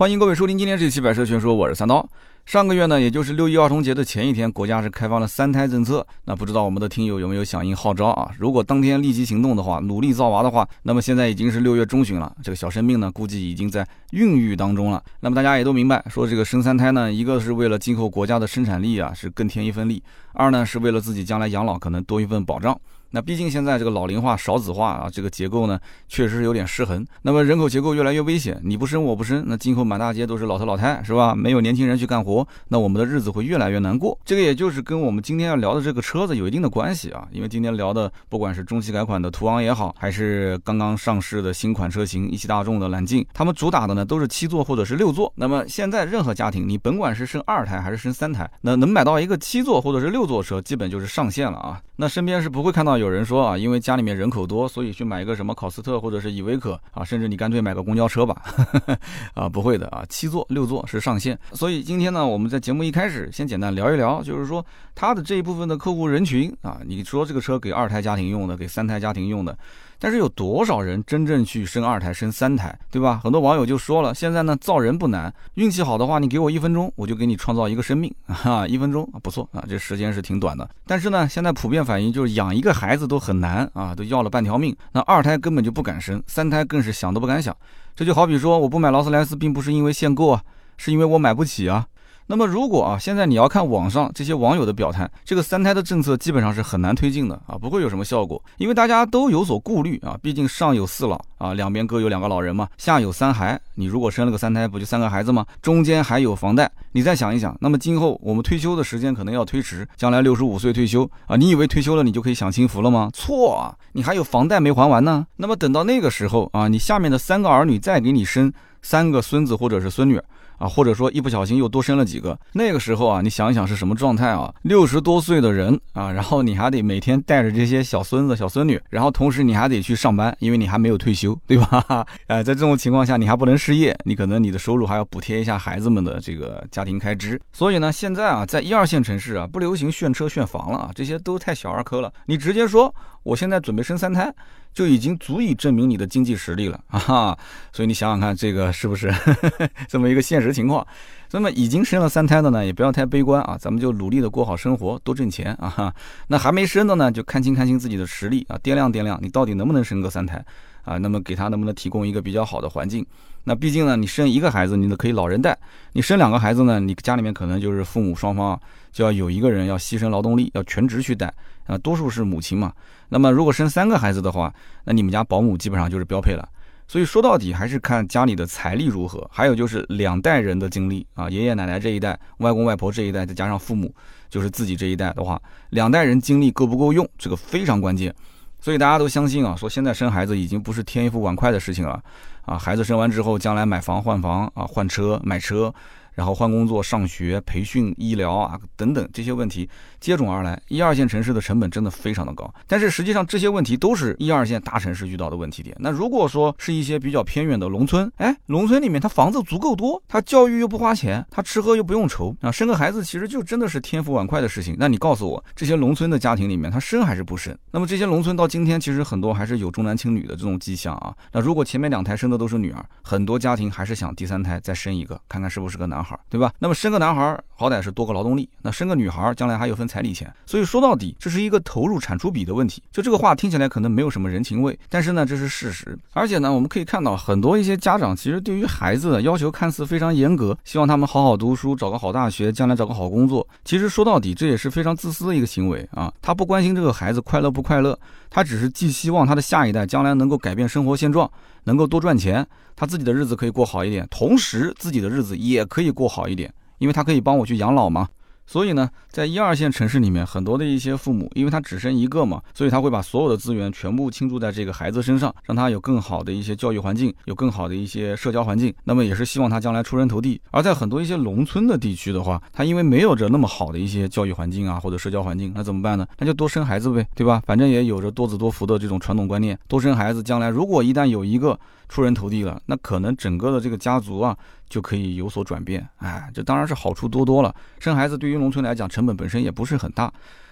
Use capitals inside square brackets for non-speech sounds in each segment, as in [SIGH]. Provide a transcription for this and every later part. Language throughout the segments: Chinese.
欢迎各位收听今天这期《百车全说》，我是三刀。上个月呢，也就是六一儿童节的前一天，国家是开放了三胎政策。那不知道我们的听友有没有响应号召啊？如果当天立即行动的话，努力造娃的话，那么现在已经是六月中旬了，这个小生命呢，估计已经在孕育当中了。那么大家也都明白，说这个生三胎呢，一个是为了今后国家的生产力啊，是更添一份力；二呢，是为了自己将来养老可能多一份保障。那毕竟现在这个老龄化、少子化啊，这个结构呢，确实有点失衡。那么人口结构越来越危险，你不生我不生，那今后满大街都是老头老太，是吧？没有年轻人去干活，那我们的日子会越来越难过。这个也就是跟我们今天要聊的这个车子有一定的关系啊。因为今天聊的不管是中期改款的途昂也好，还是刚刚上市的新款车型一汽大众的揽境，他们主打的呢都是七座或者是六座。那么现在任何家庭，你甭管是生二胎还是生三胎，那能买到一个七座或者是六座车，基本就是上限了啊。那身边是不会看到有人说啊，因为家里面人口多，所以去买一个什么考斯特或者是依维柯啊，甚至你干脆买个公交车吧，[LAUGHS] 啊，不会的啊，七座六座是上限。所以今天呢，我们在节目一开始先简单聊一聊，就是说它的这一部分的客户人群啊，你说这个车给二胎家庭用的，给三胎家庭用的。但是有多少人真正去生二胎、生三胎，对吧？很多网友就说了，现在呢造人不难，运气好的话，你给我一分钟，我就给你创造一个生命，[LAUGHS] 哈，一分钟不错啊，这时间是挺短的。但是呢，现在普遍反应就是养一个孩子都很难啊，都要了半条命。那二胎根本就不敢生，三胎更是想都不敢想。这就好比说，我不买劳斯莱斯，并不是因为限购啊，是因为我买不起啊。那么如果啊，现在你要看网上这些网友的表态，这个三胎的政策基本上是很难推进的啊，不会有什么效果，因为大家都有所顾虑啊，毕竟上有四老啊，两边各有两个老人嘛，下有三孩，你如果生了个三胎，不就三个孩子吗？中间还有房贷，你再想一想，那么今后我们退休的时间可能要推迟，将来六十五岁退休啊，你以为退休了你就可以享清福了吗？错啊，你还有房贷没还完呢。那么等到那个时候啊，你下面的三个儿女再给你生三个孙子或者是孙女。啊，或者说一不小心又多生了几个，那个时候啊，你想一想是什么状态啊？六十多岁的人啊，然后你还得每天带着这些小孙子、小孙女，然后同时你还得去上班，因为你还没有退休，对吧？哎，[LAUGHS] 在这种情况下，你还不能失业，你可能你的收入还要补贴一下孩子们的这个家庭开支。所以呢，现在啊，在一二线城市啊，不流行炫车炫房了啊，这些都太小儿科了。你直接说，我现在准备生三胎。就已经足以证明你的经济实力了 [LAUGHS] 啊！所以你想想看，这个是不是 [LAUGHS] 这么一个现实情况？那么已经生了三胎的呢，也不要太悲观啊，咱们就努力的过好生活，多挣钱啊！那还没生的呢，就看清看清自己的实力啊，掂量掂量，你到底能不能生个三胎啊？那么给他能不能提供一个比较好的环境？那毕竟呢，你生一个孩子，你都可以老人带；你生两个孩子呢，你家里面可能就是父母双方就要有一个人要牺牲劳动力，要全职去带啊，多数是母亲嘛。那么如果生三个孩子的话，那你们家保姆基本上就是标配了。所以说到底还是看家里的财力如何，还有就是两代人的经历啊，爷爷奶奶这一代、外公外婆这一代，再加上父母，就是自己这一代的话，两代人精力够不够用，这个非常关键。所以大家都相信啊，说现在生孩子已经不是添一副碗筷的事情了啊，孩子生完之后，将来买房换房啊，换车买车。然后换工作、上学、培训、医疗啊等等这些问题接踵而来，一二线城市的成本真的非常的高。但是实际上这些问题都是一二线大城市遇到的问题点。那如果说是一些比较偏远的农村，哎，农村里面他房子足够多，他教育又不花钱，他吃喝又不用愁啊，生个孩子其实就真的是天赋碗筷的事情。那你告诉我，这些农村的家庭里面他生还是不生？那么这些农村到今天其实很多还是有重男轻女的这种迹象啊。那如果前面两胎生的都是女儿，很多家庭还是想第三胎再生一个，看看是不是个男。孩孩，对吧？那么生个男孩好歹是多个劳动力，那生个女孩将来还有分彩礼钱。所以说到底，这是一个投入产出比的问题。就这个话听起来可能没有什么人情味，但是呢，这是事实。而且呢，我们可以看到很多一些家长其实对于孩子的要求看似非常严格，希望他们好好读书，找个好大学，将来找个好工作。其实说到底，这也是非常自私的一个行为啊！他不关心这个孩子快乐不快乐，他只是寄希望他的下一代将来能够改变生活现状。能够多赚钱，他自己的日子可以过好一点，同时自己的日子也可以过好一点，因为他可以帮我去养老嘛。所以呢，在一二线城市里面，很多的一些父母，因为他只生一个嘛，所以他会把所有的资源全部倾注在这个孩子身上，让他有更好的一些教育环境，有更好的一些社交环境。那么也是希望他将来出人头地。而在很多一些农村的地区的话，他因为没有着那么好的一些教育环境啊，或者社交环境，那怎么办呢？那就多生孩子呗，对吧？反正也有着多子多福的这种传统观念，多生孩子，将来如果一旦有一个出人头地了，那可能整个的这个家族啊。就可以有所转变，哎，这当然是好处多多了。生孩子对于农村来讲，成本本身也不是很大。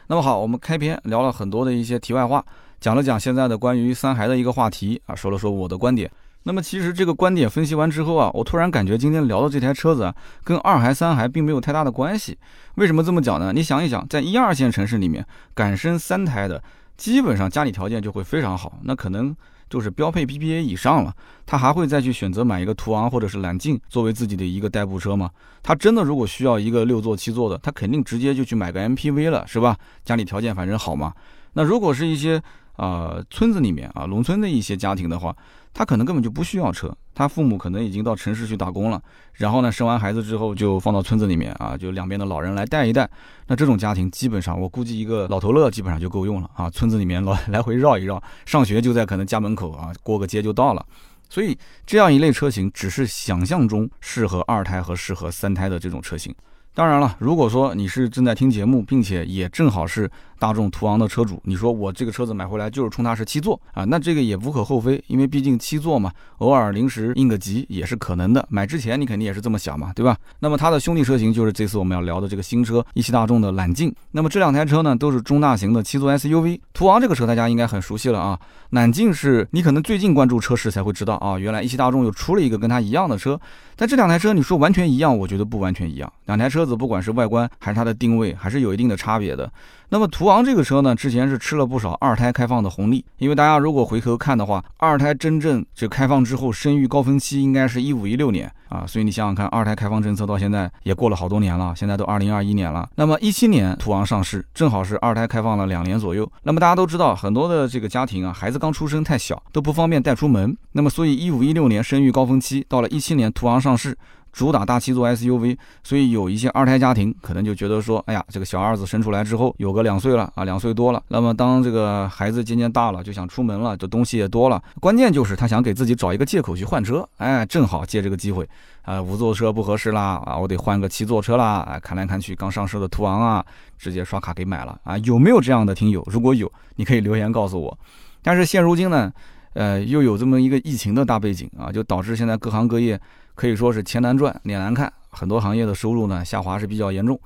那么好，我们开篇聊了很多的一些题外话，讲了讲现在的关于三孩的一个话题啊，说了说我的观点。那么其实这个观点分析完之后啊，我突然感觉今天聊的这台车子啊，跟二孩三孩并没有太大的关系。为什么这么讲呢？你想一想，在一二线城市里面，敢生三胎的，基本上家里条件就会非常好，那可能就是标配 PBA 以上了。他还会再去选择买一个途昂或者是揽境作为自己的一个代步车吗？他真的如果需要一个六座七座的，他肯定直接就去买个 MPV 了，是吧？家里条件反正好嘛。那如果是一些啊村子里面啊农村的一些家庭的话。他可能根本就不需要车，他父母可能已经到城市去打工了，然后呢，生完孩子之后就放到村子里面啊，就两边的老人来带一带。那这种家庭基本上，我估计一个老头乐基本上就够用了啊。村子里面老来回绕一绕，上学就在可能家门口啊，过个街就到了。所以这样一类车型，只是想象中适合二胎和适合三胎的这种车型。当然了，如果说你是正在听节目，并且也正好是。大众途昂的车主，你说我这个车子买回来就是冲它是七座啊，那这个也无可厚非，因为毕竟七座嘛，偶尔临时应个急也是可能的。买之前你肯定也是这么想嘛，对吧？那么它的兄弟车型就是这次我们要聊的这个新车一汽大众的揽境。那么这两台车呢都是中大型的七座 SUV。途昂这个车大家应该很熟悉了啊，揽境是你可能最近关注车市才会知道啊，原来一汽大众又出了一个跟它一样的车。但这两台车你说完全一样，我觉得不完全一样。两台车子不管是外观还是它的定位，还是有一定的差别的。那么途途昂这个车呢，之前是吃了不少二胎开放的红利，因为大家如果回头看的话，二胎真正这开放之后，生育高峰期应该是一五一六年啊，所以你想想看，二胎开放政策到现在也过了好多年了，现在都二零二一年了。那么一七年途昂上市，正好是二胎开放了两年左右。那么大家都知道，很多的这个家庭啊，孩子刚出生太小，都不方便带出门。那么所以一五一六年生育高峰期到了一七年，途昂上市。主打大七座 SUV，所以有一些二胎家庭可能就觉得说，哎呀，这个小儿子生出来之后有个两岁了啊，两岁多了。那么当这个孩子渐渐大了，就想出门了，这东西也多了。关键就是他想给自己找一个借口去换车，哎，正好借这个机会，啊，五座车不合适啦，啊，我得换个七座车啦，哎，看来看去刚上市的途昂啊，直接刷卡给买了啊。有没有这样的听友？如果有，你可以留言告诉我。但是现如今呢，呃，又有这么一个疫情的大背景啊，就导致现在各行各业。可以说是钱难赚，脸难看，很多行业的收入呢下滑是比较严重。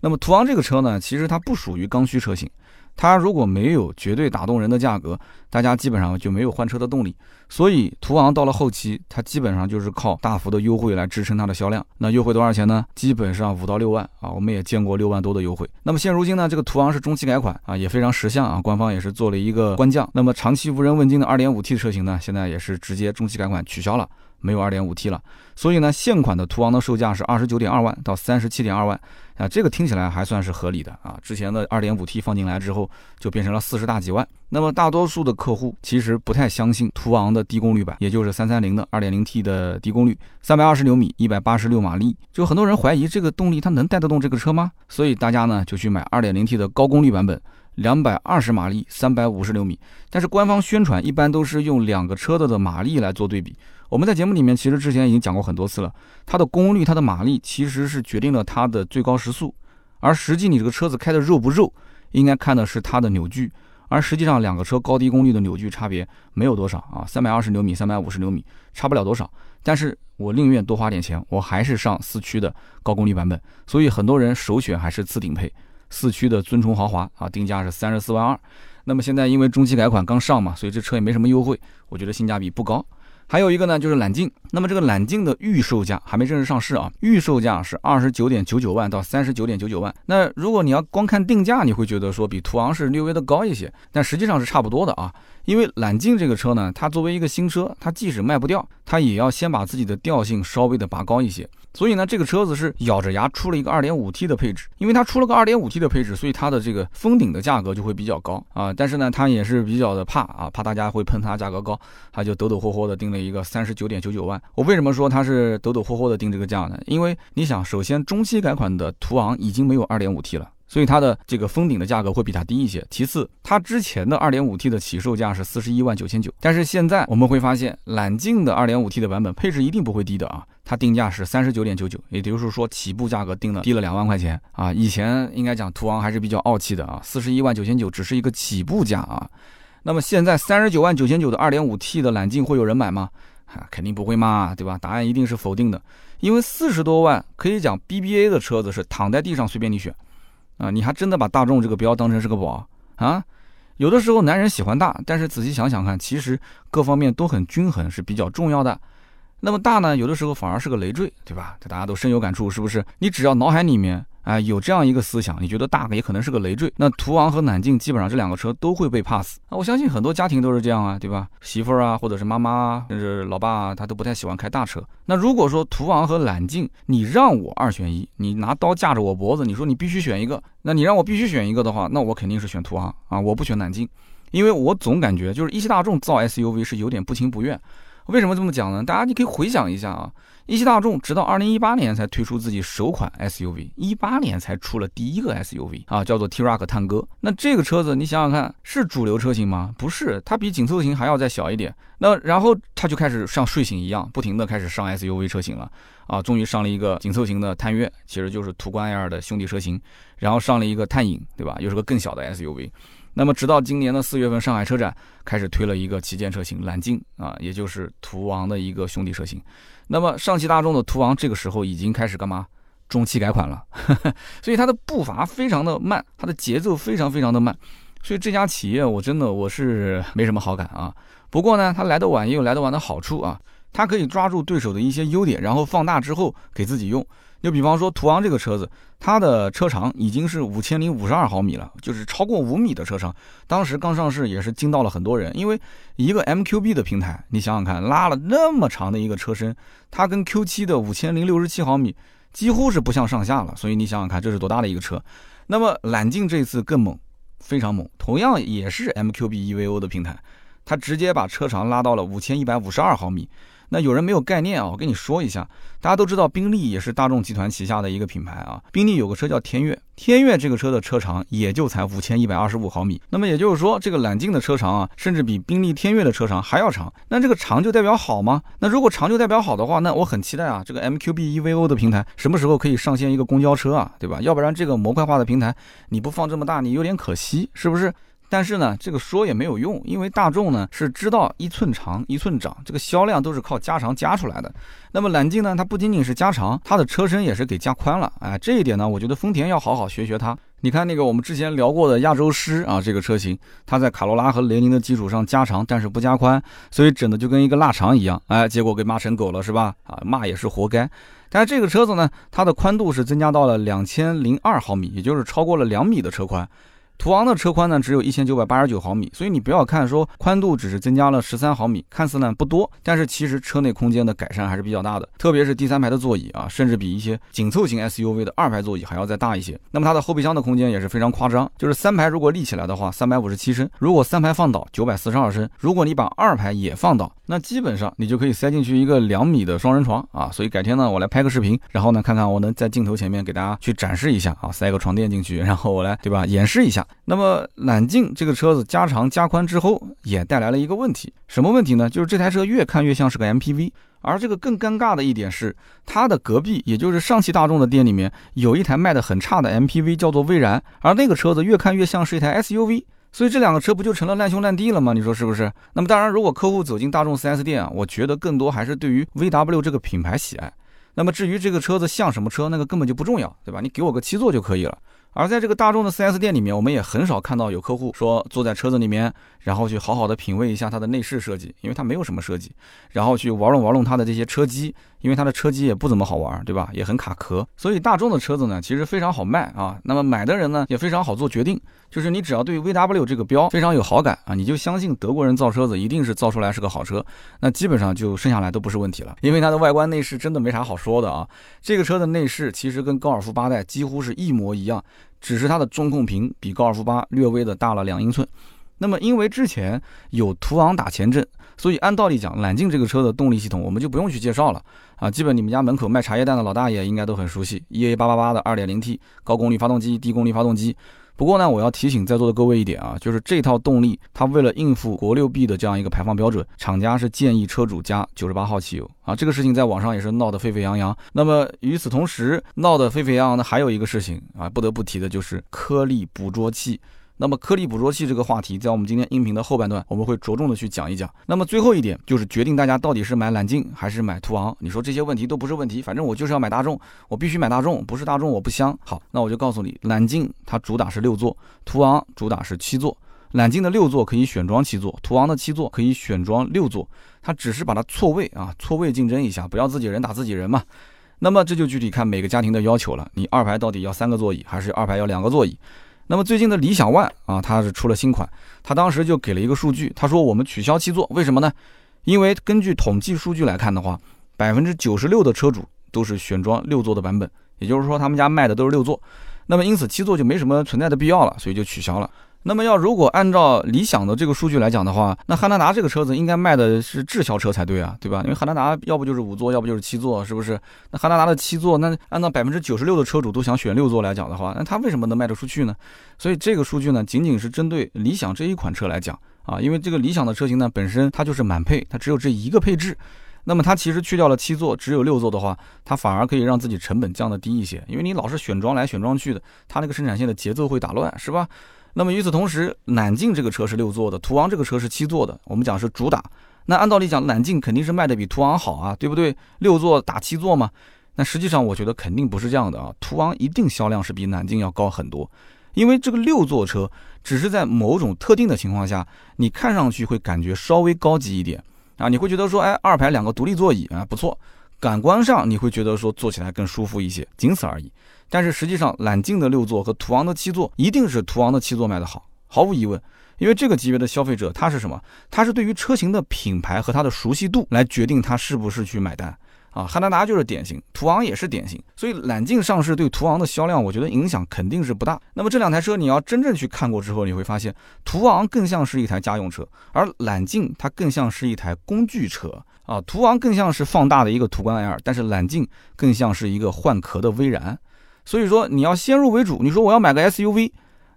那么途昂这个车呢，其实它不属于刚需车型，它如果没有绝对打动人的价格，大家基本上就没有换车的动力。所以途昂到了后期，它基本上就是靠大幅的优惠来支撑它的销量。那优惠多少钱呢？基本上五到六万啊，我们也见过六万多的优惠。那么现如今呢，这个途昂是中期改款啊，也非常识相啊，官方也是做了一个官降。那么长期无人问津的 2.5T 车型呢，现在也是直接中期改款取消了。没有 2.5T 了，所以呢，现款的途昂的售价是二十九点二万到三十七点二万啊，这个听起来还算是合理的啊。之前的 2.5T 放进来之后，就变成了四十大几万。那么大多数的客户其实不太相信途昂的低功率版，也就是三三零的 2.0T 的低功率，三百二十牛米，一百八十六马力，就很多人怀疑这个动力它能带得动这个车吗？所以大家呢就去买 2.0T 的高功率版本。两百二十马力，三百五十牛米，但是官方宣传一般都是用两个车的的马力来做对比。我们在节目里面其实之前已经讲过很多次了，它的功率、它的马力其实是决定了它的最高时速，而实际你这个车子开的肉不肉，应该看的是它的扭矩。而实际上两个车高低功率的扭矩差别没有多少啊，三百二十牛米、三百五十牛米差不了多少。但是我宁愿多花点钱，我还是上四驱的高功率版本。所以很多人首选还是次顶配。四驱的尊崇豪华啊，定价是三十四万二。那么现在因为中期改款刚上嘛，所以这车也没什么优惠，我觉得性价比不高。还有一个呢，就是揽境。那么这个揽境的预售价还没正式上市啊，预售价是二十九点九九万到三十九点九九万。那如果你要光看定价，你会觉得说比途昂是略微的高一些，但实际上是差不多的啊。因为揽境这个车呢，它作为一个新车，它即使卖不掉，它也要先把自己的调性稍微的拔高一些。所以呢，这个车子是咬着牙出了一个 2.5T 的配置，因为它出了个 2.5T 的配置，所以它的这个封顶的价格就会比较高啊。但是呢，它也是比较的怕啊，怕大家会喷它价格高，它就抖抖霍霍的定了一个三十九点九九万。我为什么说它是抖抖霍霍的定这个价呢？因为你想，首先中期改款的途昂已经没有 2.5T 了。所以它的这个封顶的价格会比它低一些。其次，它之前的 2.5T 的起售价是四十一万九千九，但是现在我们会发现，揽境的 2.5T 的版本配置一定不会低的啊，它定价是三十九点九九，也就是说起步价格定了低了两万块钱啊。以前应该讲途昂还是比较傲气的啊，四十一万九千九只是一个起步价啊。那么现在三十九万九千九的 2.5T 的揽境会有人买吗？啊，肯定不会嘛，对吧？答案一定是否定的，因为四十多万可以讲 BBA 的车子是躺在地上随便你选。啊，你还真的把大众这个标当成是个宝啊？有的时候男人喜欢大，但是仔细想想看，其实各方面都很均衡是比较重要的。那么大呢，有的时候反而是个累赘，对吧？这大家都深有感触，是不是？你只要脑海里面。哎，有这样一个思想，你觉得大也可能是个累赘。那途昂和揽境基本上这两个车都会被 pass。啊，我相信很多家庭都是这样啊，对吧？媳妇儿啊，或者是妈妈啊，甚至老爸啊，他都不太喜欢开大车。那如果说途昂和揽境，你让我二选一，你拿刀架着我脖子，你说你必须选一个，那你让我必须选一个的话，那我肯定是选途昂啊，我不选揽境，因为我总感觉就是一汽大众造 SUV 是有点不情不愿。为什么这么讲呢？大家你可以回想一下啊，一汽大众直到二零一八年才推出自己首款 SUV，一八年才出了第一个 SUV 啊，叫做 T-Roc 探歌。那这个车子你想想看，是主流车型吗？不是，它比紧凑型还要再小一点。那然后它就开始像睡醒一样，不停的开始上 SUV 车型了啊，终于上了一个紧凑型的探岳，其实就是途观 L 的兄弟车型，然后上了一个探影，对吧？又是个更小的 SUV。那么，直到今年的四月份，上海车展开始推了一个旗舰车型揽境啊，也就是途昂的一个兄弟车型。那么，上汽大众的途昂这个时候已经开始干嘛？中期改款了，[LAUGHS] 所以它的步伐非常的慢，它的节奏非常非常的慢。所以这家企业我真的我是没什么好感啊。不过呢，它来得晚也有来得晚的好处啊，它可以抓住对手的一些优点，然后放大之后给自己用。就比方说途昂这个车子，它的车长已经是五千零五十二毫米了，就是超过五米的车长。当时刚上市也是惊到了很多人，因为一个 MQB 的平台，你想想看，拉了那么长的一个车身，它跟 Q7 的五千零六十七毫米几乎是不相上下了。所以你想想看，这是多大的一个车？那么揽境这次更猛，非常猛，同样也是 MQB EVO 的平台，它直接把车长拉到了五千一百五十二毫米。那有人没有概念啊，我跟你说一下，大家都知道宾利也是大众集团旗下的一个品牌啊。宾利有个车叫天越，天越这个车的车长也就才五千一百二十五毫米。那么也就是说，这个揽境的车长啊，甚至比宾利天越的车长还要长。那这个长就代表好吗？那如果长就代表好的话，那我很期待啊，这个 MQB EVO 的平台什么时候可以上线一个公交车啊，对吧？要不然这个模块化的平台你不放这么大，你有点可惜，是不是？但是呢，这个说也没有用，因为大众呢是知道一寸长一寸长，这个销量都是靠加长加出来的。那么揽境呢，它不仅仅是加长，它的车身也是给加宽了。哎，这一点呢，我觉得丰田要好好学学它。你看那个我们之前聊过的亚洲狮啊，这个车型，它在卡罗拉和雷凌的基础上加长，但是不加宽，所以整的就跟一个腊肠一样。哎，结果给骂成狗了是吧？啊，骂也是活该。但是这个车子呢，它的宽度是增加到了两千零二毫米，也就是超过了两米的车宽。途昂的车宽呢，只有一千九百八十九毫米，所以你不要看说宽度只是增加了十三毫米，看似呢不多，但是其实车内空间的改善还是比较大的，特别是第三排的座椅啊，甚至比一些紧凑型 SUV 的二排座椅还要再大一些。那么它的后备箱的空间也是非常夸张，就是三排如果立起来的话，三百五十七升；如果三排放倒，九百四十二升；如果你把二排也放倒，那基本上你就可以塞进去一个两米的双人床啊。所以改天呢，我来拍个视频，然后呢看看我能在镜头前面给大家去展示一下啊，塞个床垫进去，然后我来对吧演示一下。那么揽境这个车子加长加宽之后，也带来了一个问题，什么问题呢？就是这台车越看越像是个 MPV，而这个更尴尬的一点是，它的隔壁，也就是上汽大众的店里面，有一台卖的很差的 MPV，叫做蔚然，而那个车子越看越像是一台 SUV，所以这两个车不就成了烂兄烂弟了吗？你说是不是？那么当然，如果客户走进大众 4S 店啊，我觉得更多还是对于 VW 这个品牌喜爱。那么至于这个车子像什么车，那个根本就不重要，对吧？你给我个七座就可以了。而在这个大众的 4S 店里面，我们也很少看到有客户说坐在车子里面，然后去好好的品味一下它的内饰设计，因为它没有什么设计，然后去玩弄玩弄它的这些车机。因为它的车机也不怎么好玩，对吧？也很卡壳，所以大众的车子呢，其实非常好卖啊。那么买的人呢，也非常好做决定，就是你只要对 VW 这个标非常有好感啊，你就相信德国人造车子一定是造出来是个好车，那基本上就剩下来都不是问题了。因为它的外观内饰真的没啥好说的啊。这个车的内饰其实跟高尔夫八代几乎是一模一样，只是它的中控屏比高尔夫八略微的大了两英寸。那么因为之前有途昂打前阵。所以按道理讲，揽境这个车的动力系统我们就不用去介绍了啊，基本你们家门口卖茶叶蛋的老大爷应该都很熟悉，EA 八八八的 2.0T 高功率发动机、低功率发动机。不过呢，我要提醒在座的各位一点啊，就是这套动力它为了应付国六 B 的这样一个排放标准，厂家是建议车主加九十八号汽油啊。这个事情在网上也是闹得沸沸扬扬。那么与此同时，闹得沸沸扬扬的还有一个事情啊，不得不提的就是颗粒捕捉器。那么颗粒捕捉器这个话题，在我们今天音频的后半段，我们会着重的去讲一讲。那么最后一点就是决定大家到底是买揽境还是买途昂。你说这些问题都不是问题，反正我就是要买大众，我必须买大众，不是大众我不香。好，那我就告诉你，揽境它主打是六座，途昂主打是七座。揽境的六座可以选装七座，途昂的七座可以选装六座，它只是把它错位啊，错位竞争一下，不要自己人打自己人嘛。那么这就具体看每个家庭的要求了，你二排到底要三个座椅，还是二排要两个座椅？那么最近的理想 ONE 啊，它是出了新款，它当时就给了一个数据，他说我们取消七座，为什么呢？因为根据统计数据来看的话，百分之九十六的车主都是选装六座的版本，也就是说他们家卖的都是六座，那么因此七座就没什么存在的必要了，所以就取消了。那么要如果按照理想的这个数据来讲的话，那汉兰达这个车子应该卖的是滞销车才对啊，对吧？因为汉兰达要不就是五座，要不就是七座，是不是？那汉兰达的七座，那按照百分之九十六的车主都想选六座来讲的话，那它为什么能卖得出去呢？所以这个数据呢，仅仅是针对理想这一款车来讲啊，因为这个理想的车型呢本身它就是满配，它只有这一个配置，那么它其实去掉了七座，只有六座的话，它反而可以让自己成本降得低一些，因为你老是选装来选装去的，它那个生产线的节奏会打乱，是吧？那么与此同时，揽境这个车是六座的，途昂这个车是七座的。我们讲是主打，那按道理讲，揽境肯定是卖的比途昂好啊，对不对？六座打七座嘛。那实际上我觉得肯定不是这样的啊，途昂一定销量是比揽境要高很多，因为这个六座车只是在某种特定的情况下，你看上去会感觉稍微高级一点啊，你会觉得说，哎，二排两个独立座椅啊，不错，感官上你会觉得说坐起来更舒服一些，仅此而已。但是实际上，揽境的六座和途昂的七座，一定是途昂的七座卖的好，毫无疑问。因为这个级别的消费者，他是什么？他是对于车型的品牌和它的熟悉度来决定他是不是去买单啊。汉兰达就是典型，途昂也是典型。所以揽境上市对途昂的销量，我觉得影响肯定是不大。那么这两台车你要真正去看过之后，你会发现，途昂更像是一台家用车，而揽境它更像是一台工具车啊。途昂更像是放大的一个途观 L，但是揽境更像是一个换壳的威然。所以说你要先入为主，你说我要买个 SUV，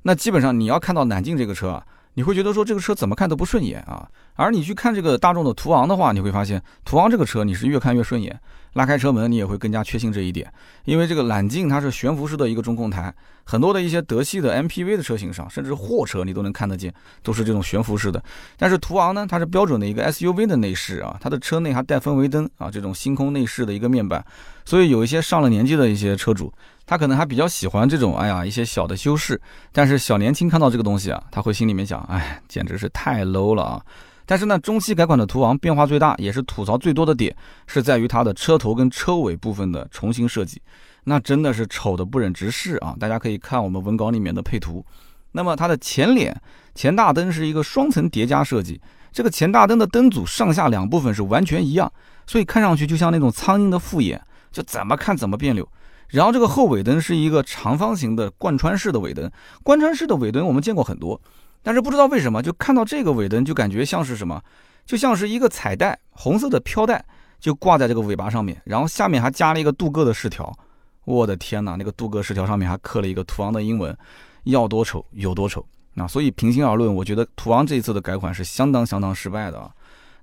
那基本上你要看到揽境这个车啊，你会觉得说这个车怎么看都不顺眼啊。而你去看这个大众的途昂的话，你会发现途昂这个车你是越看越顺眼。拉开车门，你也会更加确信这一点，因为这个揽境它是悬浮式的一个中控台，很多的一些德系的 MPV 的车型上，甚至货车你都能看得见，都是这种悬浮式的。但是途昂呢，它是标准的一个 SUV 的内饰啊，它的车内还带氛围灯啊，这种星空内饰的一个面板，所以有一些上了年纪的一些车主，他可能还比较喜欢这种，哎呀，一些小的修饰。但是小年轻看到这个东西啊，他会心里面想，哎，简直是太 low 了啊。但是呢，中期改款的途昂变化最大，也是吐槽最多的点，是在于它的车头跟车尾部分的重新设计，那真的是丑的不忍直视啊！大家可以看我们文稿里面的配图。那么它的前脸前大灯是一个双层叠加设计，这个前大灯的灯组上下两部分是完全一样，所以看上去就像那种苍蝇的复眼，就怎么看怎么别扭。然后这个后尾灯是一个长方形的贯穿式的尾灯，贯穿式的尾灯我们见过很多。但是不知道为什么，就看到这个尾灯就感觉像是什么，就像是一个彩带，红色的飘带就挂在这个尾巴上面，然后下面还加了一个镀铬的饰条。我的天哪，那个镀铬饰条上面还刻了一个途昂的英文，要多丑有多丑。那所以平心而论，我觉得途昂这一次的改款是相当相当失败的啊。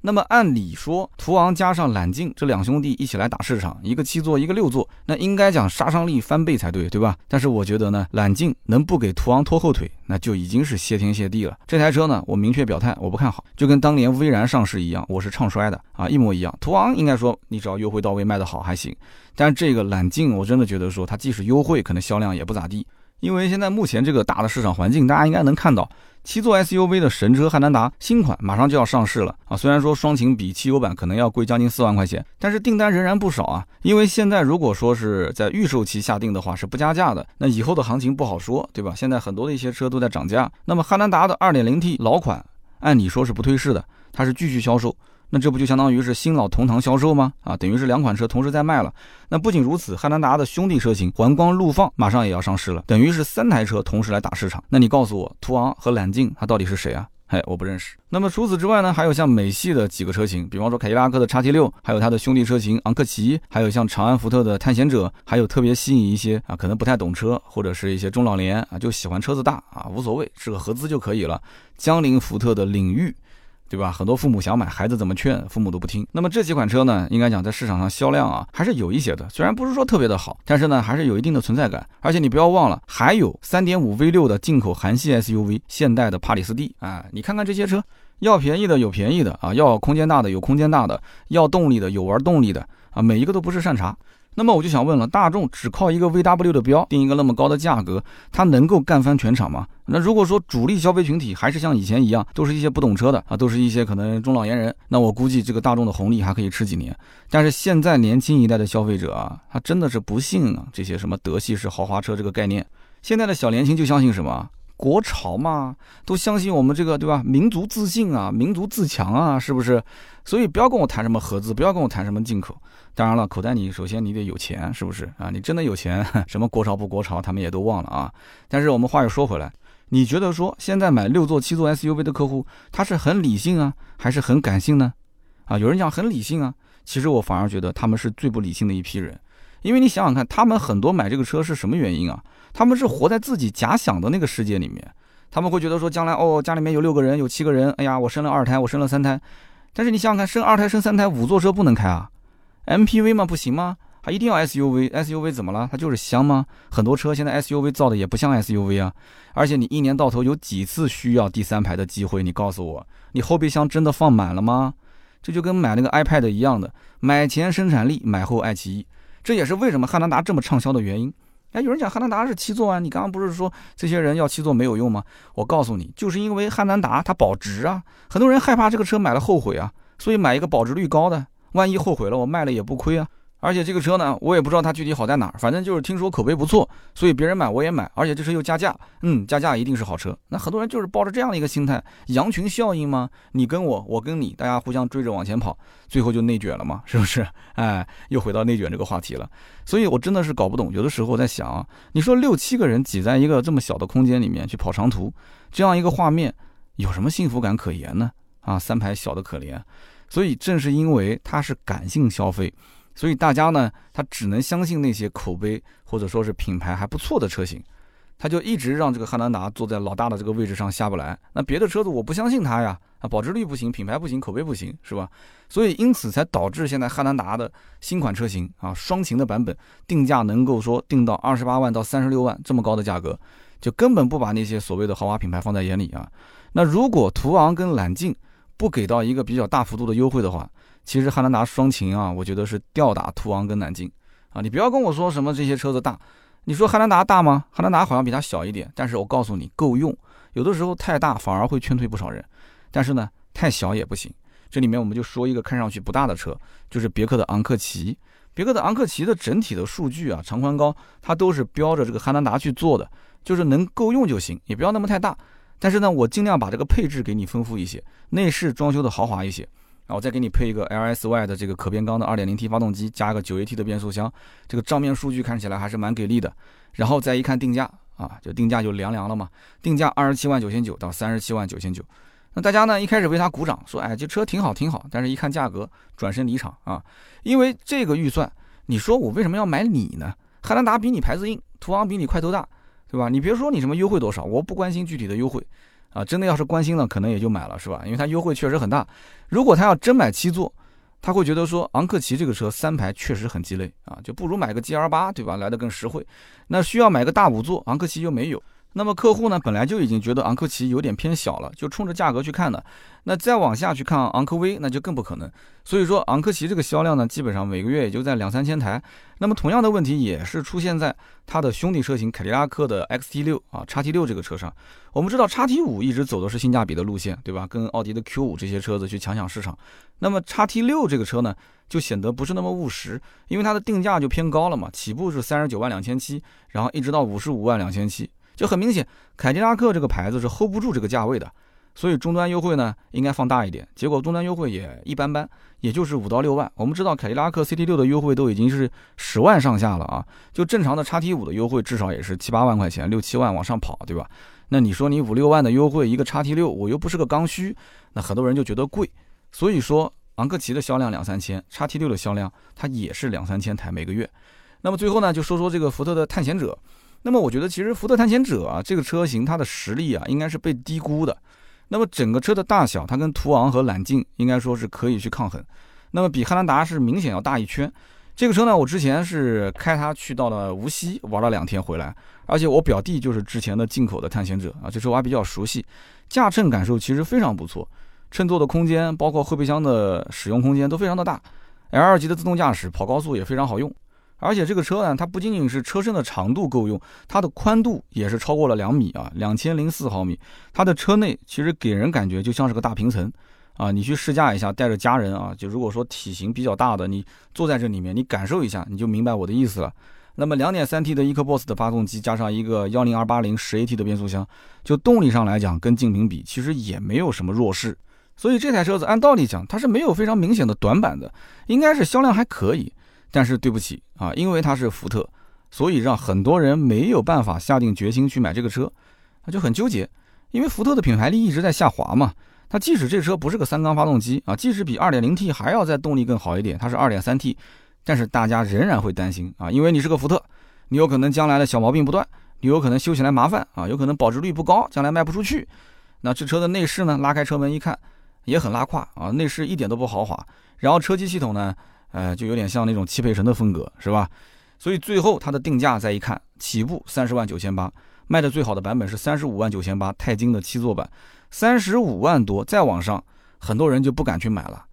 那么按理说，途昂加上揽境这两兄弟一起来打市场，一个七座，一个六座，那应该讲杀伤力翻倍才对，对吧？但是我觉得呢，揽境能不给途昂拖后腿，那就已经是谢天谢地了。这台车呢，我明确表态，我不看好，就跟当年威然上市一样，我是唱衰的啊，一模一样。途昂应该说，你只要优惠到位，卖得好还行，但是这个揽境，我真的觉得说，它即使优惠，可能销量也不咋地。因为现在目前这个大的市场环境，大家应该能看到，七座 SUV 的神车汉兰达新款马上就要上市了啊！虽然说双擎比汽油版可能要贵将近四万块钱，但是订单仍然不少啊！因为现在如果说是在预售期下定的话，是不加价的，那以后的行情不好说，对吧？现在很多的一些车都在涨价，那么汉兰达的 2.0T 老款，按理说是不退市的，它是继续销售。那这不就相当于是新老同堂销售吗？啊，等于是两款车同时在卖了。那不仅如此，汉兰达的兄弟车型环光陆放马上也要上市了，等于是三台车同时来打市场。那你告诉我，途昂和揽境它到底是谁啊？嘿，我不认识。那么除此之外呢，还有像美系的几个车型，比方说凯迪拉克的叉 T 六，还有它的兄弟车型昂克旗，还有像长安福特的探险者，还有特别吸引一些啊，可能不太懂车或者是一些中老年啊，就喜欢车子大啊，无所谓，是个合资就可以了。江铃福特的领域。对吧？很多父母想买，孩子怎么劝，父母都不听。那么这几款车呢，应该讲在市场上销量啊，还是有一些的。虽然不是说特别的好，但是呢，还是有一定的存在感。而且你不要忘了，还有3.5 V6 的进口韩系 SUV，现代的帕里斯蒂啊，你看看这些车，要便宜的有便宜的啊，要空间大的有空间大的，要动力的有玩动力的啊，每一个都不是善茬。那么我就想问了，大众只靠一个 VW 的标定一个那么高的价格，它能够干翻全场吗？那如果说主力消费群体还是像以前一样，都是一些不懂车的啊，都是一些可能中老年人，那我估计这个大众的红利还可以吃几年。但是现在年轻一代的消费者啊，他真的是不信啊这些什么德系式豪华车这个概念。现在的小年轻就相信什么？国潮嘛，都相信我们这个对吧？民族自信啊，民族自强啊，是不是？所以不要跟我谈什么合资，不要跟我谈什么进口。当然了，口袋里首先你得有钱，是不是啊？你真的有钱，什么国潮不国潮，他们也都忘了啊。但是我们话又说回来，你觉得说现在买六座、七座 SUV 的客户，他是很理性啊，还是很感性呢？啊，有人讲很理性啊，其实我反而觉得他们是最不理性的一批人，因为你想想看，他们很多买这个车是什么原因啊？他们是活在自己假想的那个世界里面，他们会觉得说将来哦，家里面有六个人，有七个人，哎呀，我生了二胎，我生了三胎，但是你想想看，生二胎生三胎，五座车不能开啊，MPV 吗？不行吗？还一定要 SUV？SUV 怎么了？它就是香吗？很多车现在 SUV 造的也不像 SUV 啊，而且你一年到头有几次需要第三排的机会？你告诉我，你后备箱真的放满了吗？这就跟买那个 iPad 一样的，买前生产力，买后爱奇艺，这也是为什么汉兰达这么畅销的原因。哎，有人讲汉兰达是七座啊，你刚刚不是说这些人要七座没有用吗？我告诉你，就是因为汉兰达它保值啊，很多人害怕这个车买了后悔啊，所以买一个保值率高的，万一后悔了，我卖了也不亏啊。而且这个车呢，我也不知道它具体好在哪儿，反正就是听说口碑不错，所以别人买我也买。而且这车又加价，嗯，加价一定是好车。那很多人就是抱着这样的一个心态，羊群效应吗？你跟我，我跟你，大家互相追着往前跑，最后就内卷了嘛，[LAUGHS] 是不是？哎，又回到内卷这个话题了。所以我真的是搞不懂，有的时候我在想啊，你说六七个人挤在一个这么小的空间里面去跑长途，这样一个画面，有什么幸福感可言呢？啊，三排小的可怜。所以正是因为它是感性消费。所以大家呢，他只能相信那些口碑或者说是品牌还不错的车型，他就一直让这个汉兰达坐在老大的这个位置上下不来。那别的车子我不相信它呀，啊，保值率不行，品牌不行，口碑不行，是吧？所以因此才导致现在汉兰达的新款车型啊，双擎的版本定价能够说定到二十八万到三十六万这么高的价格，就根本不把那些所谓的豪华品牌放在眼里啊。那如果途昂跟揽境不给到一个比较大幅度的优惠的话，其实汉兰达双擎啊，我觉得是吊打途昂跟南京啊！你不要跟我说什么这些车子大，你说汉兰达大吗？汉兰达好像比它小一点，但是我告诉你够用。有的时候太大反而会劝退不少人，但是呢，太小也不行。这里面我们就说一个看上去不大的车，就是别克的昂克旗。别克的昂克旗的整体的数据啊，长宽高它都是标着这个汉兰达去做的，就是能够用就行，也不要那么太大。但是呢，我尽量把这个配置给你丰富一些，内饰装修的豪华一些。然后再给你配一个 LSY 的这个可变缸的 2.0T 发动机，加个 9AT 的变速箱，这个账面数据看起来还是蛮给力的。然后再一看定价啊，就定价就凉凉了嘛，定价二十七万九千九到三十七万九千九。那大家呢一开始为他鼓掌，说哎这车挺好挺好，但是一看价格，转身离场啊，因为这个预算，你说我为什么要买你呢？汉兰达比你牌子硬，途昂比你块头大，对吧？你别说你什么优惠多少，我不关心具体的优惠。啊，真的要是关心了，可能也就买了，是吧？因为它优惠确实很大。如果他要真买七座，他会觉得说昂克旗这个车三排确实很鸡肋啊，就不如买个 G R 八，对吧？来的更实惠。那需要买个大五座，昂克旗又没有。那么客户呢，本来就已经觉得昂科旗有点偏小了，就冲着价格去看的。那再往下去看昂科威，那就更不可能。所以说，昂科旗这个销量呢，基本上每个月也就在两三千台。那么同样的问题也是出现在它的兄弟车型凯迪拉克的 XT 六啊、叉 T 六这个车上。我们知道叉 T 五一直走的是性价比的路线，对吧？跟奥迪的 Q 五这些车子去抢抢市场。那么叉 T 六这个车呢，就显得不是那么务实，因为它的定价就偏高了嘛，起步是三十九万两千七，然后一直到五十五万两千七。就很明显，凯迪拉克这个牌子是 hold 不住这个价位的，所以终端优惠呢应该放大一点。结果终端优惠也一般般，也就是五到六万。我们知道凯迪拉克 CT 六的优惠都已经是十万上下了啊，就正常的叉 T 五的优惠至少也是七八万块钱，六七万往上跑，对吧？那你说你五六万的优惠一个叉 T 六，我又不是个刚需，那很多人就觉得贵。所以说昂克旗的销量两三千，叉 T 六的销量它也是两三千台每个月。那么最后呢，就说说这个福特的探险者。那么我觉得，其实福特探险者啊，这个车型它的实力啊，应该是被低估的。那么整个车的大小，它跟途昂和揽境应该说是可以去抗衡。那么比汉兰达是明显要大一圈。这个车呢，我之前是开它去到了无锡玩了两天回来，而且我表弟就是之前的进口的探险者啊，这车我还比较熟悉，驾乘感受其实非常不错，乘坐的空间包括后备箱的使用空间都非常的大，L 二级的自动驾驶跑高速也非常好用。而且这个车呢，它不仅仅是车身的长度够用，它的宽度也是超过了两米啊，两千零四毫米。它的车内其实给人感觉就像是个大平层啊，你去试驾一下，带着家人啊，就如果说体型比较大的，你坐在这里面，你感受一下，你就明白我的意思了。那么两点三 T 的 EcoBoost 的发动机加上一个幺零二八零十 AT 的变速箱，就动力上来讲，跟竞品比其实也没有什么弱势。所以这台车子按道理讲，它是没有非常明显的短板的，应该是销量还可以。但是对不起啊，因为它是福特，所以让很多人没有办法下定决心去买这个车，他就很纠结。因为福特的品牌力一直在下滑嘛，它即使这车不是个三缸发动机啊，即使比二点零 T 还要再动力更好一点，它是二点三 T。但是大家仍然会担心啊，因为你是个福特，你有可能将来的小毛病不断，你有可能修起来麻烦啊，有可能保值率不高，将来卖不出去。那这车的内饰呢？拉开车门一看，也很拉胯啊，内饰一点都不豪华。然后车机系统呢，呃，就有点像那种汽配城的风格，是吧？所以最后它的定价再一看，起步三十万九千八，卖的最好的版本是三十五万九千八，钛金的七座版，三十五万多再往上，很多人就不敢去买了。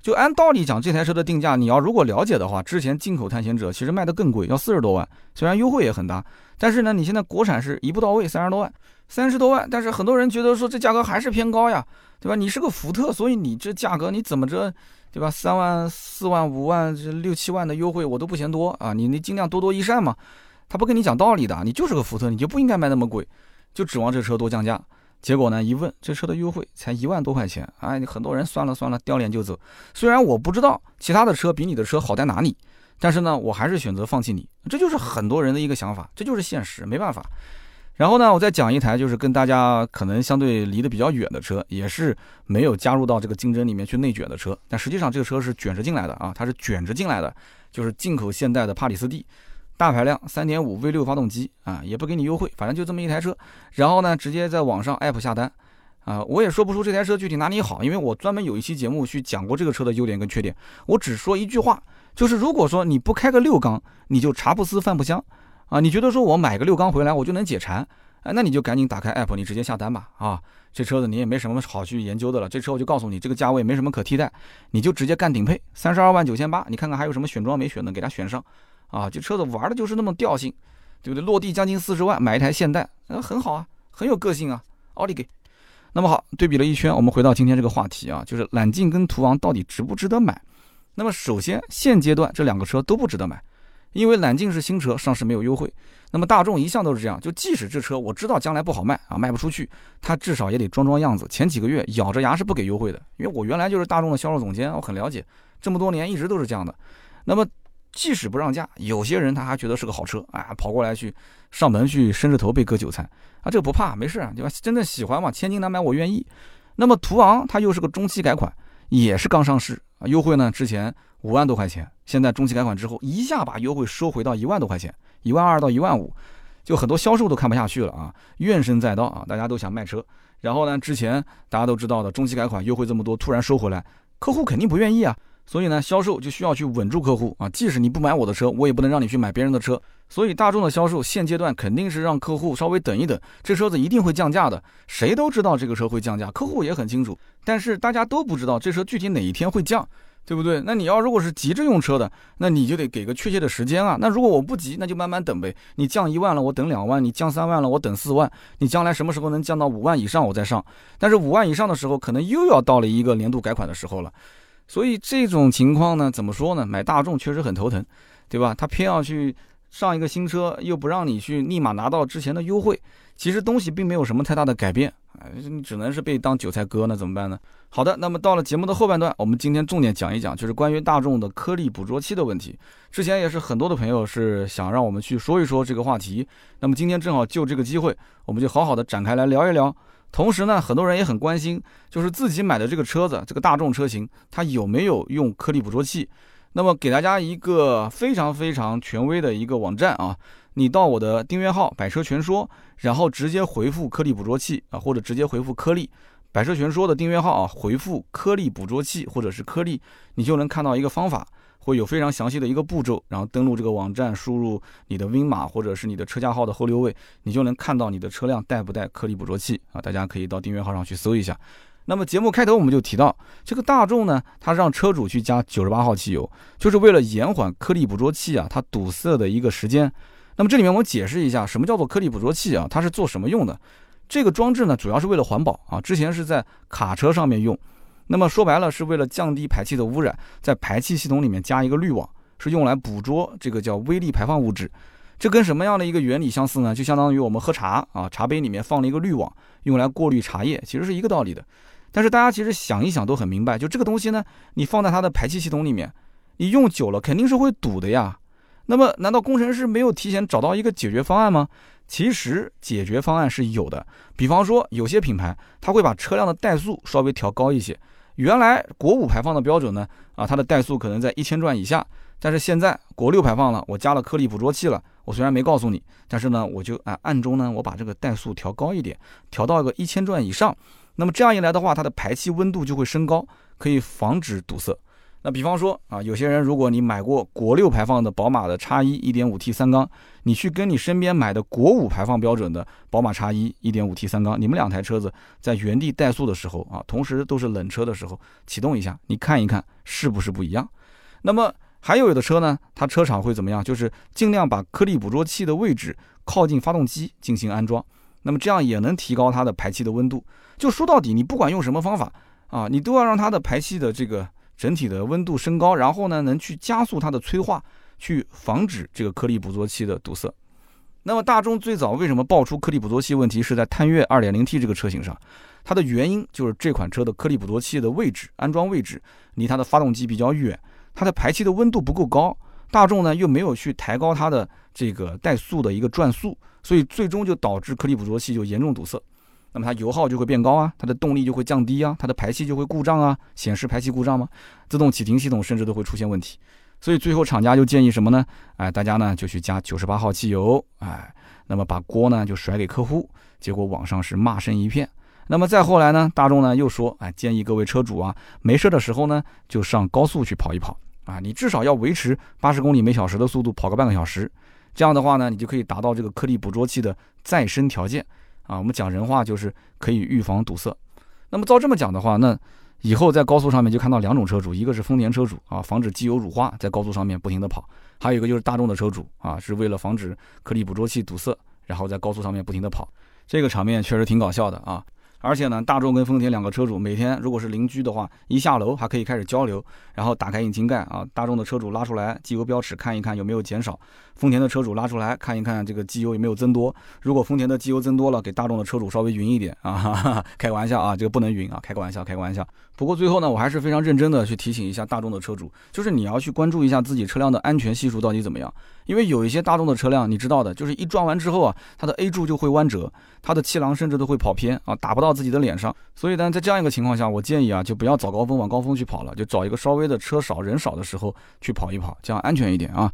就按道理讲，这台车的定价，你要如果了解的话，之前进口探险者其实卖的更贵，要四十多万，虽然优惠也很大，但是呢，你现在国产是一步到位三十多万，三十多万，但是很多人觉得说这价格还是偏高呀，对吧？你是个福特，所以你这价格你怎么着，对吧？三万、四万、五万、这六七万的优惠我都不嫌多啊，你你尽量多多益善嘛，他不跟你讲道理的，你就是个福特，你就不应该卖那么贵，就指望这车多降价。结果呢？一问，这车的优惠才一万多块钱，哎，很多人算了算了，掉脸就走。虽然我不知道其他的车比你的车好在哪里，但是呢，我还是选择放弃你。这就是很多人的一个想法，这就是现实，没办法。然后呢，我再讲一台，就是跟大家可能相对离得比较远的车，也是没有加入到这个竞争里面去内卷的车，但实际上这个车是卷着进来的啊，它是卷着进来的，就是进口现代的帕里斯蒂。大排量三点五 V 六发动机啊，也不给你优惠，反正就这么一台车。然后呢，直接在网上 app 下单啊，我也说不出这台车具体哪里好，因为我专门有一期节目去讲过这个车的优点跟缺点。我只说一句话，就是如果说你不开个六缸，你就茶不思饭不香啊。你觉得说我买个六缸回来我就能解馋，哎，那你就赶紧打开 app，你直接下单吧啊。这车子你也没什么好去研究的了，这车我就告诉你，这个价位没什么可替代，你就直接干顶配，三十二万九千八，你看看还有什么选装没选的，给它选上。啊，这车子玩的就是那么调性，对不对？落地将近四十万买一台现代，呃，很好啊，很有个性啊，奥利给。那么好，对比了一圈，我们回到今天这个话题啊，就是揽境跟途昂到底值不值得买？那么首先现阶段这两个车都不值得买，因为揽境是新车，上市没有优惠。那么大众一向都是这样，就即使这车我知道将来不好卖啊，卖不出去，它至少也得装装样子。前几个月咬着牙是不给优惠的，因为我原来就是大众的销售总监，我很了解，这么多年一直都是这样的。那么。即使不让价，有些人他还觉得是个好车啊，跑过来去上门去伸着头被割韭菜啊，这个不怕，没事啊，对吧？真正喜欢嘛，千金难买我愿意。那么途昂它又是个中期改款，也是刚上市啊，优惠呢之前五万多块钱，现在中期改款之后一下把优惠收回到一万多块钱，一万二到一万五，就很多销售都看不下去了啊，怨声载道啊，大家都想卖车。然后呢，之前大家都知道的中期改款优惠这么多，突然收回来，客户肯定不愿意啊。所以呢，销售就需要去稳住客户啊！即使你不买我的车，我也不能让你去买别人的车。所以大众的销售现阶段肯定是让客户稍微等一等，这车子一定会降价的。谁都知道这个车会降价，客户也很清楚。但是大家都不知道这车具体哪一天会降，对不对？那你要如果是急着用车的，那你就得给个确切的时间啊。那如果我不急，那就慢慢等呗。你降一万了，我等两万；你降三万了，我等四万。你将来什么时候能降到五万以上，我再上。但是五万以上的时候，可能又要到了一个年度改款的时候了。所以这种情况呢，怎么说呢？买大众确实很头疼，对吧？他偏要去上一个新车，又不让你去立马拿到之前的优惠，其实东西并没有什么太大的改变，哎，你只能是被当韭菜割，那怎么办呢？好的，那么到了节目的后半段，我们今天重点讲一讲，就是关于大众的颗粒捕捉器的问题。之前也是很多的朋友是想让我们去说一说这个话题，那么今天正好就这个机会，我们就好好的展开来聊一聊。同时呢，很多人也很关心，就是自己买的这个车子，这个大众车型，它有没有用颗粒捕捉器？那么给大家一个非常非常权威的一个网站啊，你到我的订阅号“百车全说”，然后直接回复颗粒捕捉器啊，或者直接回复颗粒，“百车全说”的订阅号啊，回复颗粒捕捉器或者是颗粒，你就能看到一个方法。会有非常详细的一个步骤，然后登录这个网站，输入你的 VIN 码或者是你的车架号的后六位，你就能看到你的车辆带不带颗粒捕捉器啊？大家可以到订阅号上去搜一下。那么节目开头我们就提到，这个大众呢，它让车主去加九十八号汽油，就是为了延缓颗粒捕捉器啊它堵塞的一个时间。那么这里面我解释一下，什么叫做颗粒捕捉器啊？它是做什么用的？这个装置呢，主要是为了环保啊。之前是在卡车上面用，那么说白了是为了降低排气的污染，在排气系统里面加一个滤网，是用来捕捉这个叫微粒排放物质。这跟什么样的一个原理相似呢？就相当于我们喝茶啊，茶杯里面放了一个滤网，用来过滤茶叶，其实是一个道理的。但是大家其实想一想都很明白，就这个东西呢，你放在它的排气系统里面，你用久了肯定是会堵的呀。那么难道工程师没有提前找到一个解决方案吗？其实解决方案是有的。比方说有些品牌，它会把车辆的怠速稍微调高一些。原来国五排放的标准呢，啊，它的怠速可能在一千转以下。但是现在国六排放了，我加了颗粒捕捉器了。我虽然没告诉你，但是呢，我就啊暗中呢，我把这个怠速调高一点，调到一个一千转以上。那么这样一来的话，它的排气温度就会升高，可以防止堵塞。那比方说啊，有些人如果你买过国六排放的宝马的叉一一点五 T 三缸，你去跟你身边买的国五排放标准的宝马叉一一点五 T 三缸，你们两台车子在原地怠速的时候啊，同时都是冷车的时候，启动一下，你看一看是不是不一样？那么。还有的车呢，它车厂会怎么样？就是尽量把颗粒捕捉器的位置靠近发动机进行安装，那么这样也能提高它的排气的温度。就说到底，你不管用什么方法啊，你都要让它的排气的这个整体的温度升高，然后呢，能去加速它的催化，去防止这个颗粒捕捉器的堵塞。那么大众最早为什么爆出颗粒捕捉器问题是在探岳 2.0T 这个车型上？它的原因就是这款车的颗粒捕捉器的位置安装位置离它的发动机比较远。它的排气的温度不够高，大众呢又没有去抬高它的这个怠速的一个转速，所以最终就导致颗粒捕捉器就严重堵塞，那么它油耗就会变高啊，它的动力就会降低啊，它的排气就会故障啊，显示排气故障吗？自动启停系统甚至都会出现问题，所以最后厂家就建议什么呢？哎，大家呢就去加九十八号汽油，哎，那么把锅呢就甩给客户，结果网上是骂声一片。那么再后来呢，大众呢又说，哎，建议各位车主啊，没事的时候呢就上高速去跑一跑。啊，你至少要维持八十公里每小时的速度，跑个半个小时，这样的话呢，你就可以达到这个颗粒捕捉器的再生条件啊。我们讲人话就是可以预防堵塞。那么照这么讲的话，那以后在高速上面就看到两种车主，一个是丰田车主啊，防止机油乳化在高速上面不停的跑；还有一个就是大众的车主啊，是为了防止颗粒捕捉器堵塞，然后在高速上面不停的跑。这个场面确实挺搞笑的啊。而且呢，大众跟丰田两个车主每天如果是邻居的话，一下楼还可以开始交流，然后打开引擎盖啊，大众的车主拉出来机油标尺看一看有没有减少，丰田的车主拉出来看一看这个机油有没有增多。如果丰田的机油增多了，给大众的车主稍微匀一点啊，开个玩笑啊，这个不能匀啊，开个玩笑，开个玩笑。不过最后呢，我还是非常认真的去提醒一下大众的车主，就是你要去关注一下自己车辆的安全系数到底怎么样，因为有一些大众的车辆，你知道的，就是一撞完之后啊，它的 A 柱就会弯折，它的气囊甚至都会跑偏啊，打不到自己的脸上。所以呢，在这样一个情况下，我建议啊，就不要早高峰往高峰去跑了，就找一个稍微的车少人少的时候去跑一跑，这样安全一点啊。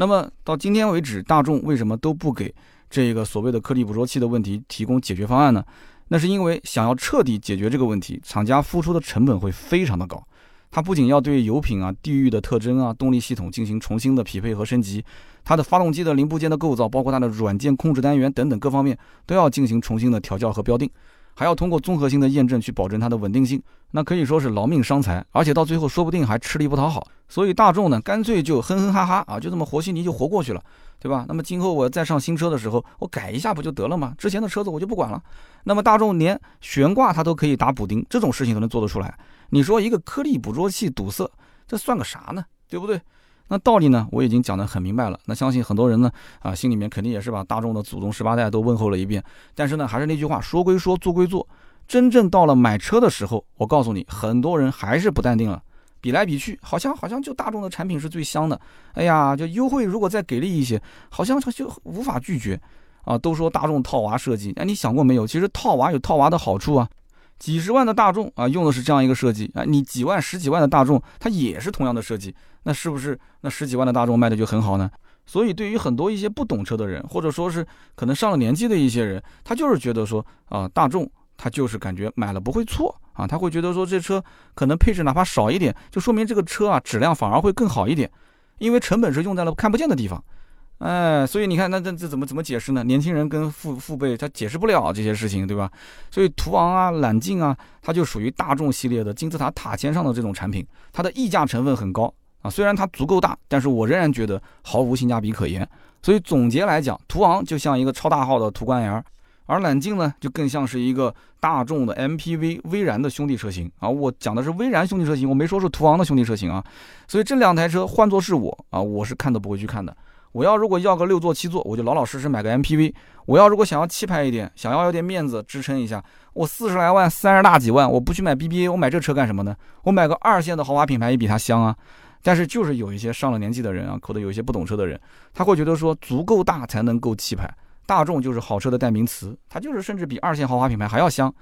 那么到今天为止，大众为什么都不给这个所谓的颗粒捕捉器的问题提供解决方案呢？那是因为想要彻底解决这个问题，厂家付出的成本会非常的高。它不仅要对油品啊、地域的特征啊、动力系统进行重新的匹配和升级，它的发动机的零部件的构造，包括它的软件控制单元等等各方面，都要进行重新的调教和标定。还要通过综合性的验证去保证它的稳定性，那可以说是劳命伤财，而且到最后说不定还吃力不讨好。所以大众呢，干脆就哼哼哈哈啊，就这么和稀泥就活过去了，对吧？那么今后我再上新车的时候，我改一下不就得了吗？之前的车子我就不管了。那么大众连悬挂它都可以打补丁，这种事情都能做得出来，你说一个颗粒捕捉器堵塞，这算个啥呢？对不对？那道理呢，我已经讲得很明白了。那相信很多人呢，啊，心里面肯定也是把大众的祖宗十八代都问候了一遍。但是呢，还是那句话，说归说，做归做，真正到了买车的时候，我告诉你，很多人还是不淡定了。比来比去，好像好像就大众的产品是最香的。哎呀，就优惠如果再给力一些，好像就无法拒绝。啊，都说大众套娃设计，哎，你想过没有？其实套娃有套娃的好处啊。几十万的大众啊，用的是这样一个设计啊，你几万、十几万的大众，它也是同样的设计，那是不是那十几万的大众卖的就很好呢？所以对于很多一些不懂车的人，或者说是可能上了年纪的一些人，他就是觉得说啊，大众他就是感觉买了不会错啊，他会觉得说这车可能配置哪怕少一点，就说明这个车啊质量反而会更好一点，因为成本是用在了看不见的地方。哎，所以你看，那这这怎么怎么解释呢？年轻人跟父父辈他解释不了这些事情，对吧？所以途昂啊、揽境啊，它就属于大众系列的金字塔塔尖上的这种产品，它的溢价成分很高啊。虽然它足够大，但是我仍然觉得毫无性价比可言。所以总结来讲，途昂就像一个超大号的途观 L，而揽境呢，就更像是一个大众的 MPV，威然的兄弟车型啊。我讲的是威然兄弟车型，我没说是途昂的兄弟车型啊。所以这两台车换做是我啊，我是看都不会去看的。我要如果要个六座七座，我就老老实实买个 MPV。我要如果想要气派一点，想要有点面子支撑一下，我四十来万、三十大几万，我不去买 BBA，我买这车干什么呢？我买个二线的豪华品牌也比它香啊。但是就是有一些上了年纪的人啊，可能有一些不懂车的人，他会觉得说足够大才能够气派，大众就是好车的代名词，它就是甚至比二线豪华品牌还要香。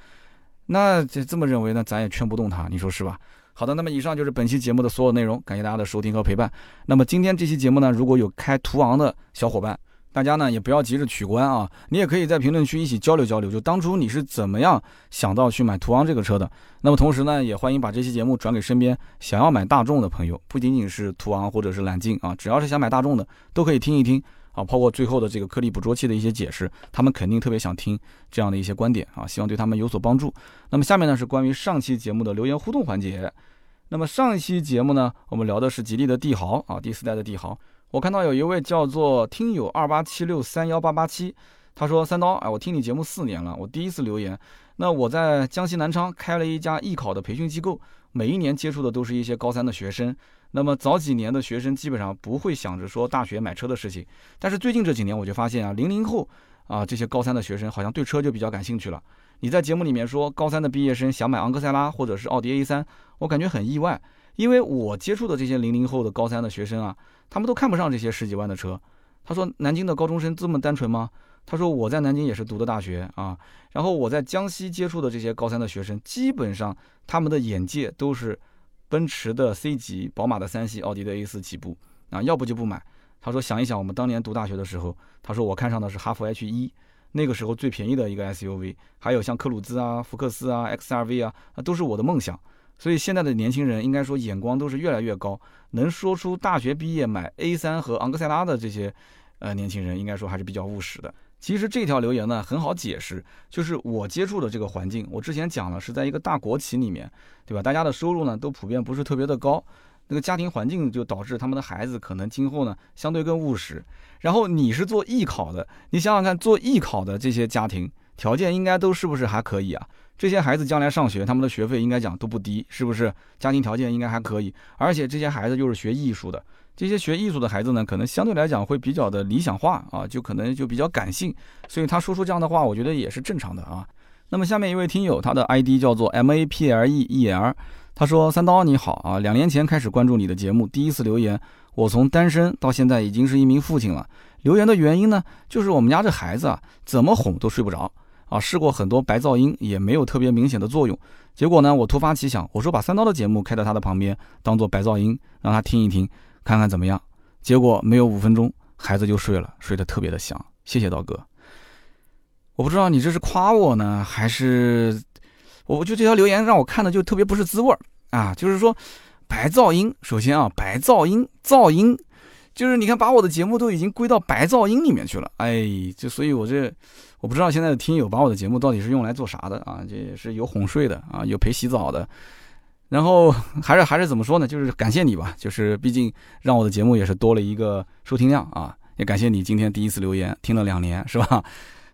那这这么认为呢，咱也劝不动他，你说是吧？好的，那么以上就是本期节目的所有内容，感谢大家的收听和陪伴。那么今天这期节目呢，如果有开途昂的小伙伴，大家呢也不要急着取关啊，你也可以在评论区一起交流交流，就当初你是怎么样想到去买途昂这个车的。那么同时呢，也欢迎把这期节目转给身边想要买大众的朋友，不仅仅是途昂或者是揽境啊，只要是想买大众的，都可以听一听。啊，包括最后的这个颗粒捕捉器的一些解释，他们肯定特别想听这样的一些观点啊，希望对他们有所帮助。那么下面呢是关于上期节目的留言互动环节。那么上一期节目呢，我们聊的是吉利的帝豪啊，第四代的帝豪。我看到有一位叫做听友二八七六三幺八八七，他说三刀，哎，我听你节目四年了，我第一次留言。那我在江西南昌开了一家艺考的培训机构，每一年接触的都是一些高三的学生。那么早几年的学生基本上不会想着说大学买车的事情，但是最近这几年我就发现啊，零零后啊这些高三的学生好像对车就比较感兴趣了。你在节目里面说高三的毕业生想买昂克赛拉或者是奥迪 A 三，我感觉很意外，因为我接触的这些零零后的高三的学生啊，他们都看不上这些十几万的车。他说南京的高中生这么单纯吗？他说我在南京也是读的大学啊，然后我在江西接触的这些高三的学生，基本上他们的眼界都是。奔驰的 C 级、宝马的三系、奥迪的 A 四起步啊，要不就不买。他说想一想，我们当年读大学的时候，他说我看上的是哈弗 H 一，那个时候最便宜的一个 SUV，还有像科鲁兹啊、福克斯啊、XRV 啊，那都是我的梦想。所以现在的年轻人应该说眼光都是越来越高，能说出大学毕业买 A 三和昂克赛拉的这些，呃，年轻人应该说还是比较务实的。其实这条留言呢很好解释，就是我接触的这个环境，我之前讲了是在一个大国企里面，对吧？大家的收入呢都普遍不是特别的高，那个家庭环境就导致他们的孩子可能今后呢相对更务实。然后你是做艺考的，你想想看，做艺考的这些家庭条件应该都是不是还可以啊？这些孩子将来上学，他们的学费应该讲都不低，是不是？家庭条件应该还可以，而且这些孩子又是学艺术的。这些学艺术的孩子呢，可能相对来讲会比较的理想化啊，就可能就比较感性，所以他说出这样的话，我觉得也是正常的啊。那么下面一位听友，他的 ID 叫做 M A P L E E L，他说：“三刀你好啊，两年前开始关注你的节目，第一次留言，我从单身到现在已经是一名父亲了。留言的原因呢，就是我们家这孩子啊，怎么哄都睡不着啊，试过很多白噪音也没有特别明显的作用。结果呢，我突发奇想，我说把三刀的节目开到他的旁边，当做白噪音，让他听一听。”看看怎么样？结果没有五分钟，孩子就睡了，睡得特别的香。谢谢刀哥。我不知道你这是夸我呢，还是我就这条留言让我看的就特别不是滋味儿啊！就是说白噪音，首先啊，白噪音，噪音，就是你看把我的节目都已经归到白噪音里面去了。哎，就所以，我这我不知道现在的听友把我的节目到底是用来做啥的啊？这是有哄睡的啊，有陪洗澡的。然后还是还是怎么说呢？就是感谢你吧，就是毕竟让我的节目也是多了一个收听量啊，也感谢你今天第一次留言，听了两年是吧？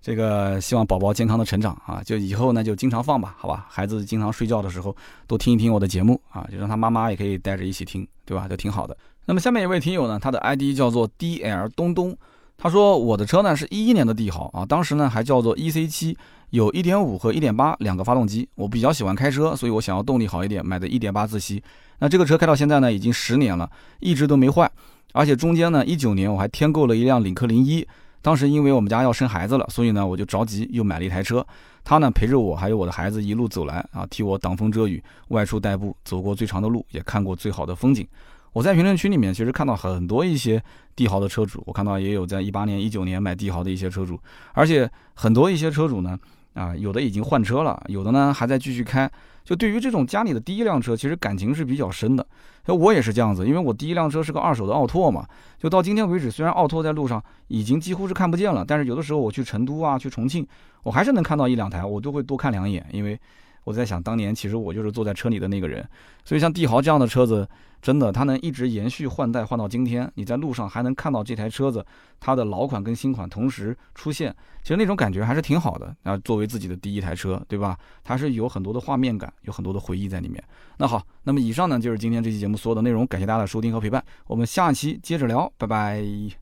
这个希望宝宝健康的成长啊，就以后呢就经常放吧，好吧？孩子经常睡觉的时候多听一听我的节目啊，就让他妈妈也可以带着一起听，对吧？就挺好的。那么下面一位听友呢，他的 ID 叫做 DL 东东，他说我的车呢是一一年的帝豪啊，当时呢还叫做 EC 七。有一点五和一点八两个发动机，我比较喜欢开车，所以我想要动力好一点，买的一点八自吸。那这个车开到现在呢，已经十年了，一直都没坏。而且中间呢，一九年我还添购了一辆领克零一，当时因为我们家要生孩子了，所以呢，我就着急又买了一台车。他呢陪着我还有我的孩子一路走来啊，替我挡风遮雨，外出代步，走过最长的路，也看过最好的风景。我在评论区里面其实看到很多一些帝豪的车主，我看到也有在一八年、一九年买帝豪的一些车主，而且很多一些车主呢。啊，有的已经换车了，有的呢还在继续开。就对于这种家里的第一辆车，其实感情是比较深的。我也是这样子，因为我第一辆车是个二手的奥拓嘛。就到今天为止，虽然奥拓在路上已经几乎是看不见了，但是有的时候我去成都啊，去重庆，我还是能看到一两台，我都会多看两眼，因为。我在想，当年其实我就是坐在车里的那个人，所以像帝豪这样的车子，真的它能一直延续换代换到今天，你在路上还能看到这台车子，它的老款跟新款同时出现，其实那种感觉还是挺好的啊。作为自己的第一台车，对吧？它是有很多的画面感，有很多的回忆在里面。那好，那么以上呢就是今天这期节目所有的内容，感谢大家的收听和陪伴，我们下期接着聊，拜拜。